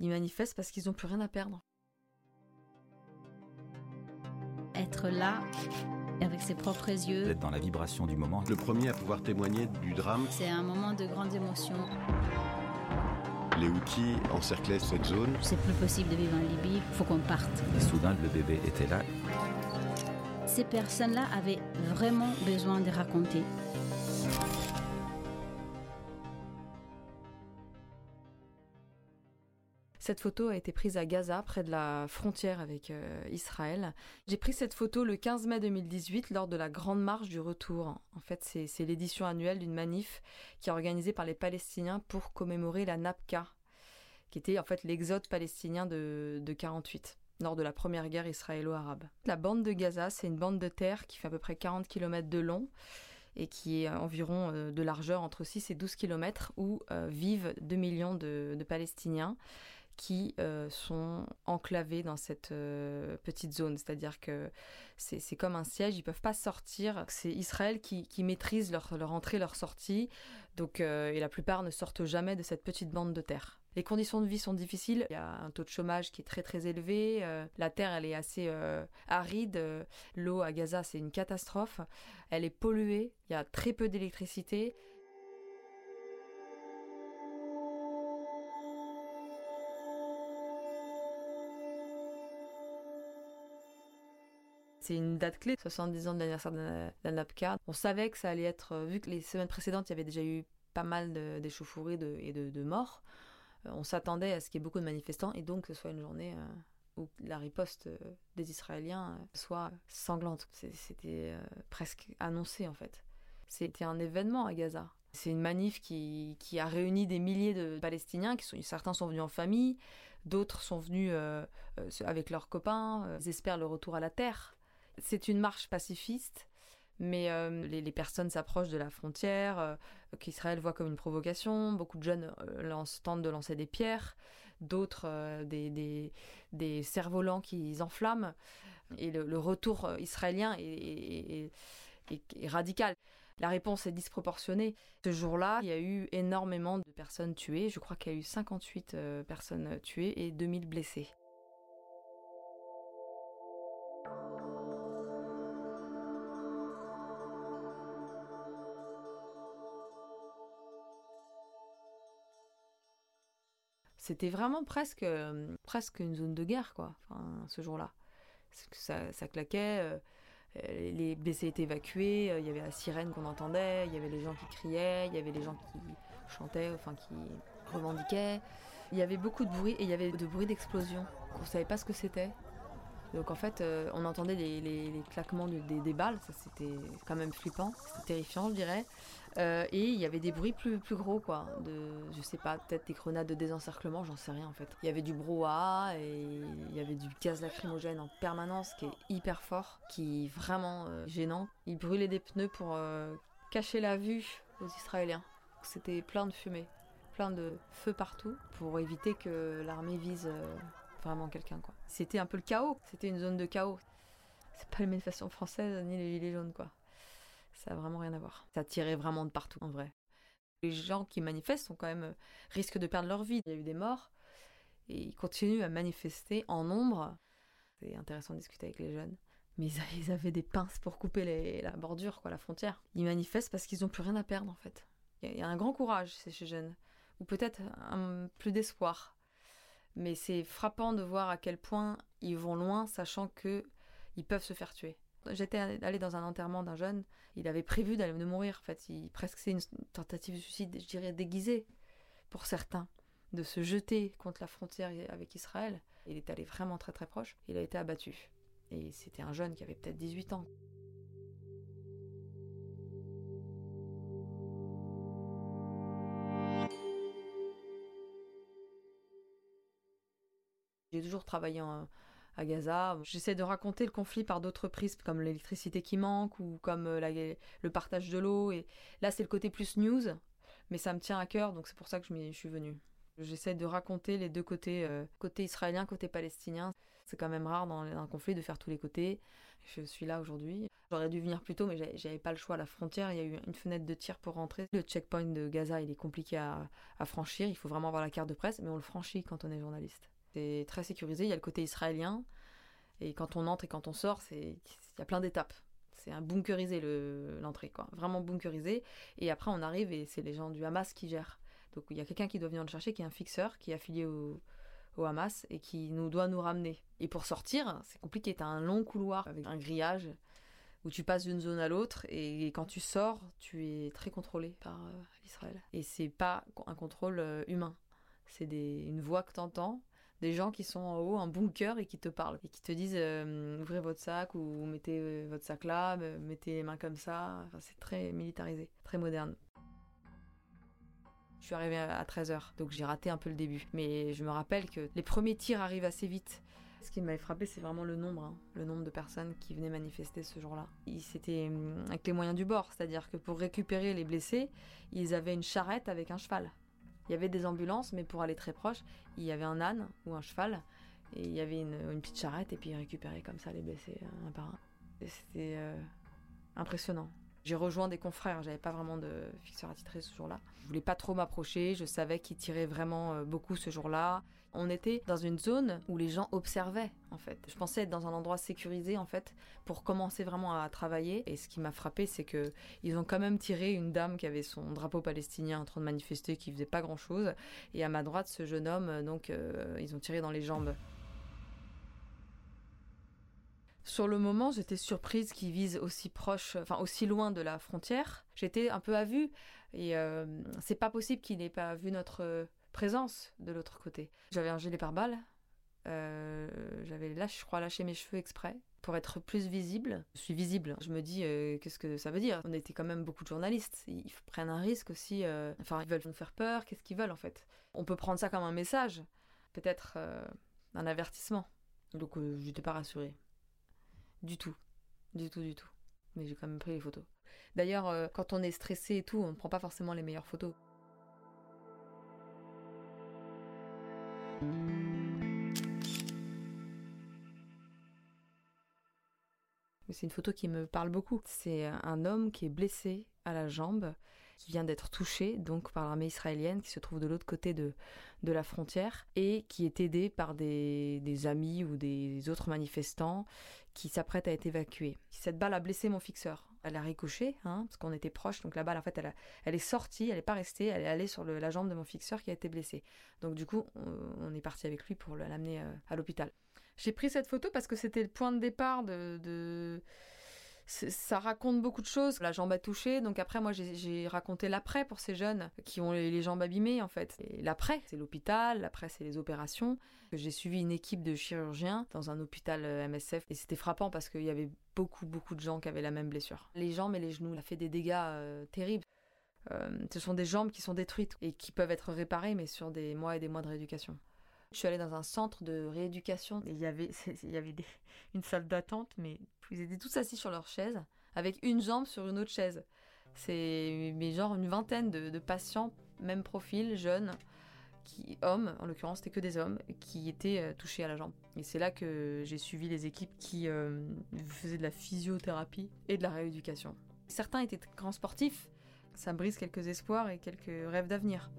Ils manifestent parce qu'ils n'ont plus rien à perdre. Être là, avec ses propres yeux, D'être dans la vibration du moment. Le premier à pouvoir témoigner du drame. c'est un moment de grande émotion. Les Houthis encerclaient cette zone. C'est plus possible de vivre en Libye, faut qu'on parte. Et soudain, le bébé était là. Ces personnes-là avaient vraiment besoin de raconter. Cette photo a été prise à Gaza, près de la frontière avec euh, Israël. J'ai pris cette photo le 15 mai 2018 lors de la Grande Marche du Retour. En fait, c'est l'édition annuelle d'une manif qui est organisée par les Palestiniens pour commémorer la Napka, qui était en fait l'exode palestinien de, de 48 lors de la première guerre israélo-arabe. La bande de Gaza, c'est une bande de terre qui fait à peu près 40 km de long et qui est environ euh, de largeur entre 6 et 12 km où euh, vivent 2 millions de Palestiniens qui euh, sont enclavés dans cette euh, petite zone. C'est-à-dire que c'est comme un siège, ils peuvent pas sortir. C'est Israël qui, maîtrise leur, entrée, leur sortie. Donc, euh, et la plupart ne sortent jamais de cette petite bande de terre. Les conditions de vie sont difficiles. Il y a un taux de chômage qui est très très élevé. La terre, elle est assez aride. L'eau à Gaza, c'est une catastrophe. Elle est polluée. Il y a très peu d'électricité. C'est une date clé, 70 ans de l'anniversaire de la- de la NAPCA. On savait que ça allait être, euh, vu que les semaines précédentes, il y avait déjà eu pas mal d'échauffourées et de, morts, euh, on s'attendait à ce qu'il y ait beaucoup de manifestants et donc que ce soit une journée euh, où la riposte des Israéliens soit sanglante. C'était presque annoncé en fait. C'était un événement à Gaza. C'est une manif qui, a réuni des milliers de Palestiniens. Qui certains sont venus en famille, d'autres sont venus avec leurs copains. ils espèrent le retour à la terre. C'est une marche pacifiste, mais euh, les, personnes s'approchent de la frontière, euh, qu'Israël voit comme une provocation. Beaucoup de jeunes euh, lancent- tentent de lancer des pierres, d'autres des, des, cerfs-volants qui enflamment. Et le, retour israélien est, est- radical. La réponse est disproportionnée. Ce jour-là, il y a eu énormément de personnes tuées. Je crois qu'il y a eu 58 euh, personnes tuées et 2000 blessés. C'était vraiment presque, euh, presque une zone de guerre, quoi, ce jour-là. Ça, ça claquait, euh, euh, les blessés étaient évacués, il y avait la sirène qu'on entendait, il y avait les gens qui criaient, il y avait les gens qui chantaient, enfin qui revendiquaient. Il y avait beaucoup de bruit et il y avait de bruit d'explosion. On savait pas ce que c'était. Donc en fait, euh, on entendait les, claquements des, balles, ça c'était quand même flippant, c'était terrifiant je dirais. Euh, et il y avait des bruits plus, plus gros quoi, de, je sais pas, peut-être des grenades de désencerclement, j'en sais rien en fait. Il y avait du brouhaha et il y avait du gaz lacrymogène en permanence qui est hyper fort, qui est vraiment euh, gênant. Ils brûlaient des pneus pour cacher la vue aux Israéliens. C'était plein de fumée, plein de feu partout pour éviter que l'armée vise vraiment quelqu'un quoi. C'était un peu le chaos, c'était une zone de chaos. C'est pas les manifestations françaises ni les gilets jaunes quoi. Ça a vraiment rien à voir. Ça tirait vraiment de partout en vrai. Les gens qui manifestent sont quand même euh, risquent de perdre leur vie. Il y a eu des morts et ils continuent à manifester en nombre. C'est intéressant de discuter avec les jeunes. Mais ils avaient des pinces pour couper les- la bordure, quoi, la frontière. Ils manifestent parce qu'ils n'ont plus rien à perdre, en fait. Il y a- un grand courage chez ces jeunes, ou peut-être un plus d'espoir. Mais c'est frappant de voir à quel point ils vont loin, sachant que ils peuvent se faire tuer. J'étais allée dans un enterrement d'un jeune, il avait prévu d'aller de mourir, en fait. Presque c'est une tentative de suicide, je dirais, déguisée pour certains, de se jeter contre la frontière avec Israël. Il est allé vraiment très très proche, il a été abattu. Et c'était un jeune qui avait peut-être 18 ans. J'ai toujours travaillé à Gaza. J'essaie de raconter le conflit par d'autres prismes, comme l'électricité qui manque ou comme euh, le partage de l'eau. Et là, c'est le côté plus news, mais ça me tient à cœur, donc c'est pour ça que je, suis venue. J'essaie de raconter les deux côtés, euh, côté israélien, côté palestinien. C'est quand même rare dans un conflit de faire tous les côtés. Je suis là aujourd'hui. J'aurais dû venir plus tôt, mais j'avais pas le choix. À la frontière, il y a eu une fenêtre de tir pour rentrer. Le checkpoint de Gaza, il est compliqué à franchir. Il faut vraiment avoir la carte de presse, mais on le franchit quand on est journaliste. C'est très sécurisé. Il y a le côté israélien. Et quand on entre et quand on sort, il y a plein d'étapes. C'est un bunkerisé l'entrée, quoi. Vraiment bunkerisé. Et après, on arrive et c'est les gens du Hamas qui gèrent. Donc il y a quelqu'un qui doit venir le chercher, qui est un fixeur, qui est affilié au, Hamas et qui nous doit nous ramener. Et pour sortir, c'est compliqué. Tu as un long couloir avec un grillage où tu passes d'une zone à l'autre et quand tu sors, tu es très contrôlé par euh, Israël. Et c'est pas un contrôle euh, humain. C'est une voix que tu entends, des gens qui sont en haut, un bunker et qui te parlent et qui te disent euh, ouvrez votre sac ou mettez votre sac là, mettez les mains comme ça. c'est très militarisé, très moderne. Je suis arrivée à 13h, donc j'ai raté un peu le début. Mais je me rappelle que les premiers tirs arrivent assez vite. Ce qui m'avait frappé, c'est vraiment le nombre, hein. le nombre de personnes qui venaient manifester ce jour-là. C'était hum, avec les moyens du bord, c'est-à-dire que pour récupérer les blessés, ils avaient une charrette avec un cheval. Il y avait des ambulances, mais pour aller très proche, il y avait un âne ou un cheval, et il y avait une, petite charrette, et puis ils récupéraient comme ça les blessés un par un. C'était euh, impressionnant. J'ai rejoint des confrères, j'avais pas vraiment de fixeur attitré ce jour-là. Je voulais pas trop m'approcher, je savais qu'ils tiraient vraiment euh, beaucoup ce jour-là. On était dans une zone où les gens observaient en fait. Je pensais être dans un endroit sécurisé en fait pour commencer vraiment à travailler. Et ce qui m'a frappé, c'est que ils ont quand même tiré une dame qui avait son drapeau palestinien en train de manifester, qui faisait pas grand-chose. Et à ma droite, ce jeune homme, euh, donc euh, ils ont tiré dans les jambes. Sur le moment, j'étais surprise qu'ils visent aussi proche, enfin aussi loin de la frontière. J'étais un peu à vue et euh, c'est pas possible qu'ils n'aient pas vu notre présence de l'autre côté. J'avais un gilet pare-balles. Euh, j'avais lâché, je crois, lâché mes cheveux exprès pour être plus visible. Je suis visible. Je me dis, euh, qu'est-ce que ça veut dire? On était quand même beaucoup de journalistes. Ils prennent un risque aussi. enfin, ils veulent nous faire peur. Qu'est-ce qu'ils veulent en fait? On peut prendre ça comme un message, peut-être un avertissement. Donc, je n'étais pas rassurée. Du tout. Du tout, du tout. Mais j'ai quand même pris les photos. D'ailleurs, euh, quand on est stressé et tout, on ne prend pas forcément les meilleures photos. C'est une photo qui me parle beaucoup. C'est un homme qui est blessé à la jambe qui vient d'être touché donc par l'armée israélienne qui se trouve de l'autre côté de, de la frontière et qui est aidé par des, des amis ou des autres manifestants qui s'apprêtent à être évacués. Cette balle a blessé mon fixeur. Elle a ricoché, hein, parce qu'on était proche, donc la balle en fait elle, elle est sortie, elle n'est pas restée, elle est allée sur la jambe de mon fixeur qui a été blessé. Donc du coup on, est parti avec lui pour l'amener euh, à l'hôpital. J'ai pris cette photo parce que c'était le point de départ de ça raconte beaucoup de choses. La jambe a touché, donc après moi j'ai raconté l'après pour ces jeunes qui ont les, jambes abîmées en fait. L'après, c'est l'hôpital, l'après c'est les opérations. J'ai suivi une équipe de chirurgiens dans un hôpital euh, MSF et c'était frappant parce qu'il y avait beaucoup beaucoup de gens qui avaient la même blessure. Les jambes et les genoux, ça fait des dégâts euh, terribles. Euh, ce sont des jambes qui sont détruites et qui peuvent être réparées mais sur des mois et des mois de rééducation. Je suis allée dans un centre de rééducation et il y avait, il y avait une salle d'attente, mais ils étaient tous assis sur leur chaise, avec une jambe sur une autre chaise. C'est mais genre une vingtaine de, patients, même profil, jeunes, qui, hommes, en l'occurrence c'était que des hommes, qui étaient euh, touchés à la jambe. Et c'est là que j'ai suivi les équipes qui euh, faisaient de la physiothérapie et de la rééducation. Certains étaient grands sportifs, ça brise quelques espoirs et quelques rêves d'avenir.